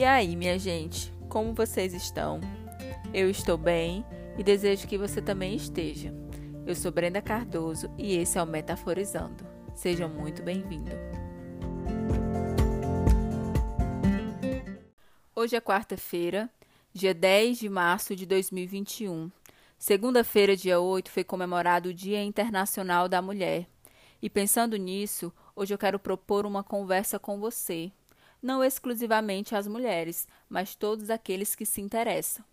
E aí, minha gente, como vocês estão? Eu estou bem e desejo que você também esteja. Eu sou Brenda Cardoso e esse é o Metaforizando. Seja muito bem-vindo. Hoje é quarta-feira, dia 10 de março de 2021. Segunda-feira, dia 8, foi comemorado o Dia Internacional da Mulher. E pensando nisso, hoje eu quero propor uma conversa com você não exclusivamente as mulheres, mas todos aqueles que se interessam.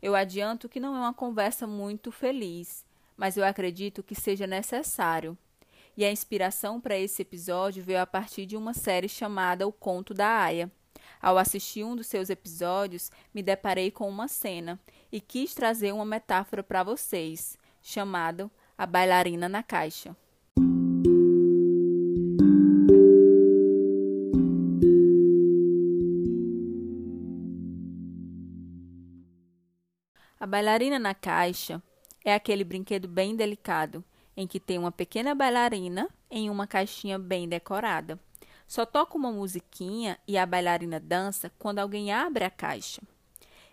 Eu adianto que não é uma conversa muito feliz, mas eu acredito que seja necessário. E a inspiração para esse episódio veio a partir de uma série chamada O Conto da Aya. Ao assistir um dos seus episódios, me deparei com uma cena e quis trazer uma metáfora para vocês, chamada A Bailarina na Caixa. Bailarina na caixa é aquele brinquedo bem delicado, em que tem uma pequena bailarina em uma caixinha bem decorada. Só toca uma musiquinha e a bailarina dança quando alguém abre a caixa.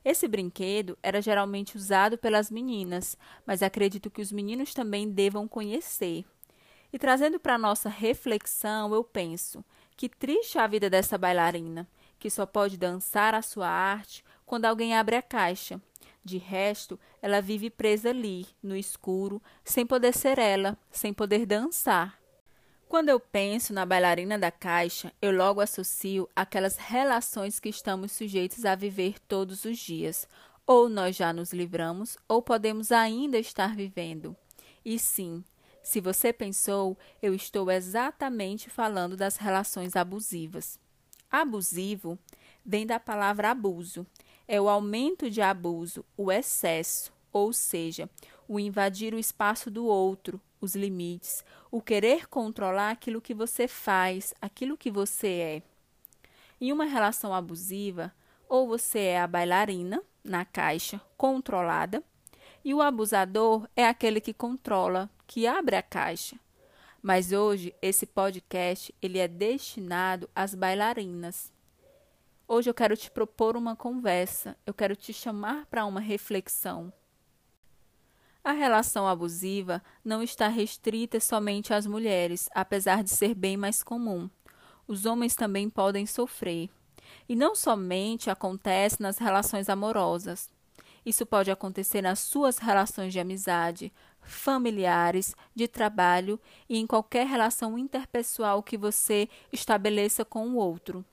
Esse brinquedo era geralmente usado pelas meninas, mas acredito que os meninos também devam conhecer. E trazendo para nossa reflexão, eu penso: que triste a vida dessa bailarina, que só pode dançar a sua arte quando alguém abre a caixa de resto, ela vive presa ali, no escuro, sem poder ser ela, sem poder dançar. Quando eu penso na bailarina da caixa, eu logo associo aquelas relações que estamos sujeitos a viver todos os dias. Ou nós já nos livramos, ou podemos ainda estar vivendo. E sim, se você pensou, eu estou exatamente falando das relações abusivas. Abusivo vem da palavra abuso, é o aumento de abuso, o excesso, ou seja, o invadir o espaço do outro, os limites, o querer controlar aquilo que você faz, aquilo que você é. Em uma relação abusiva, ou você é a bailarina na caixa, controlada, e o abusador é aquele que controla, que abre a caixa. Mas hoje esse podcast ele é destinado às bailarinas. Hoje eu quero te propor uma conversa, eu quero te chamar para uma reflexão. A relação abusiva não está restrita somente às mulheres, apesar de ser bem mais comum. Os homens também podem sofrer. E não somente acontece nas relações amorosas. Isso pode acontecer nas suas relações de amizade, familiares, de trabalho e em qualquer relação interpessoal que você estabeleça com o outro.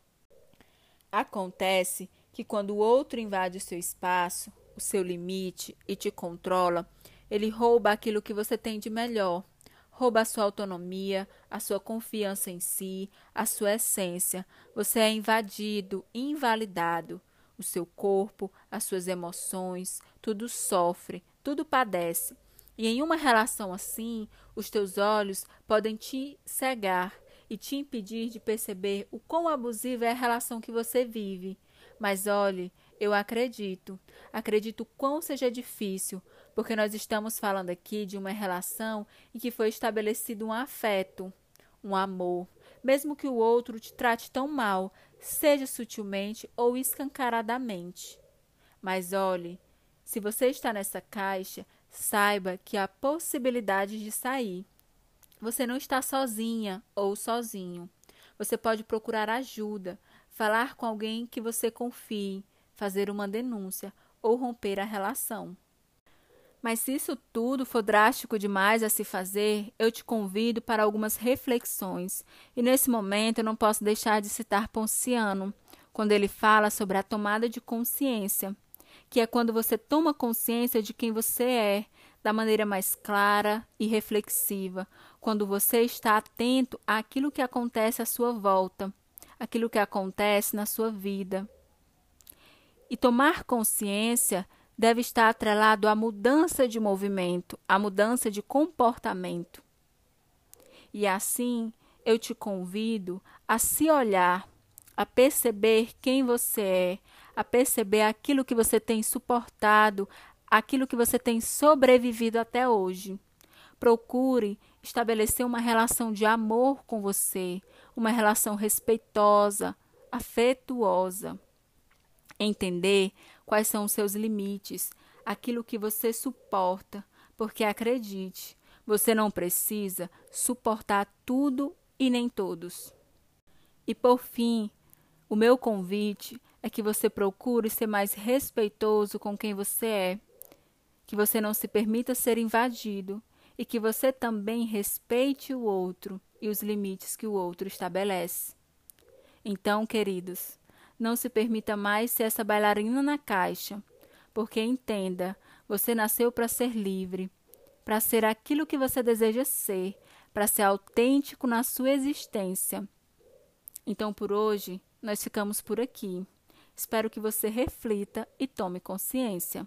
Acontece que quando o outro invade o seu espaço, o seu limite e te controla, ele rouba aquilo que você tem de melhor. Rouba a sua autonomia, a sua confiança em si, a sua essência. Você é invadido, invalidado. O seu corpo, as suas emoções, tudo sofre, tudo padece. E em uma relação assim, os teus olhos podem te cegar e te impedir de perceber o quão abusiva é a relação que você vive. Mas olhe, eu acredito, acredito quão seja difícil, porque nós estamos falando aqui de uma relação em que foi estabelecido um afeto, um amor, mesmo que o outro te trate tão mal, seja sutilmente ou escancaradamente. Mas olhe, se você está nessa caixa, saiba que há possibilidade de sair. Você não está sozinha ou sozinho. Você pode procurar ajuda, falar com alguém que você confie, fazer uma denúncia ou romper a relação. Mas se isso tudo for drástico demais a se fazer, eu te convido para algumas reflexões. E nesse momento eu não posso deixar de citar Ponciano, quando ele fala sobre a tomada de consciência, que é quando você toma consciência de quem você é, da maneira mais clara e reflexiva, quando você está atento àquilo que acontece à sua volta, aquilo que acontece na sua vida. E tomar consciência deve estar atrelado à mudança de movimento, à mudança de comportamento. E assim, eu te convido a se olhar, a perceber quem você é, a perceber aquilo que você tem suportado, aquilo que você tem sobrevivido até hoje. Procure estabelecer uma relação de amor com você, uma relação respeitosa, afetuosa. Entender quais são os seus limites, aquilo que você suporta, porque acredite, você não precisa suportar tudo e nem todos. E por fim, o meu convite é que você procure ser mais respeitoso com quem você é, que você não se permita ser invadido e que você também respeite o outro e os limites que o outro estabelece. Então, queridos, não se permita mais ser essa bailarina na caixa, porque entenda, você nasceu para ser livre, para ser aquilo que você deseja ser, para ser autêntico na sua existência. Então, por hoje, nós ficamos por aqui. Espero que você reflita e tome consciência.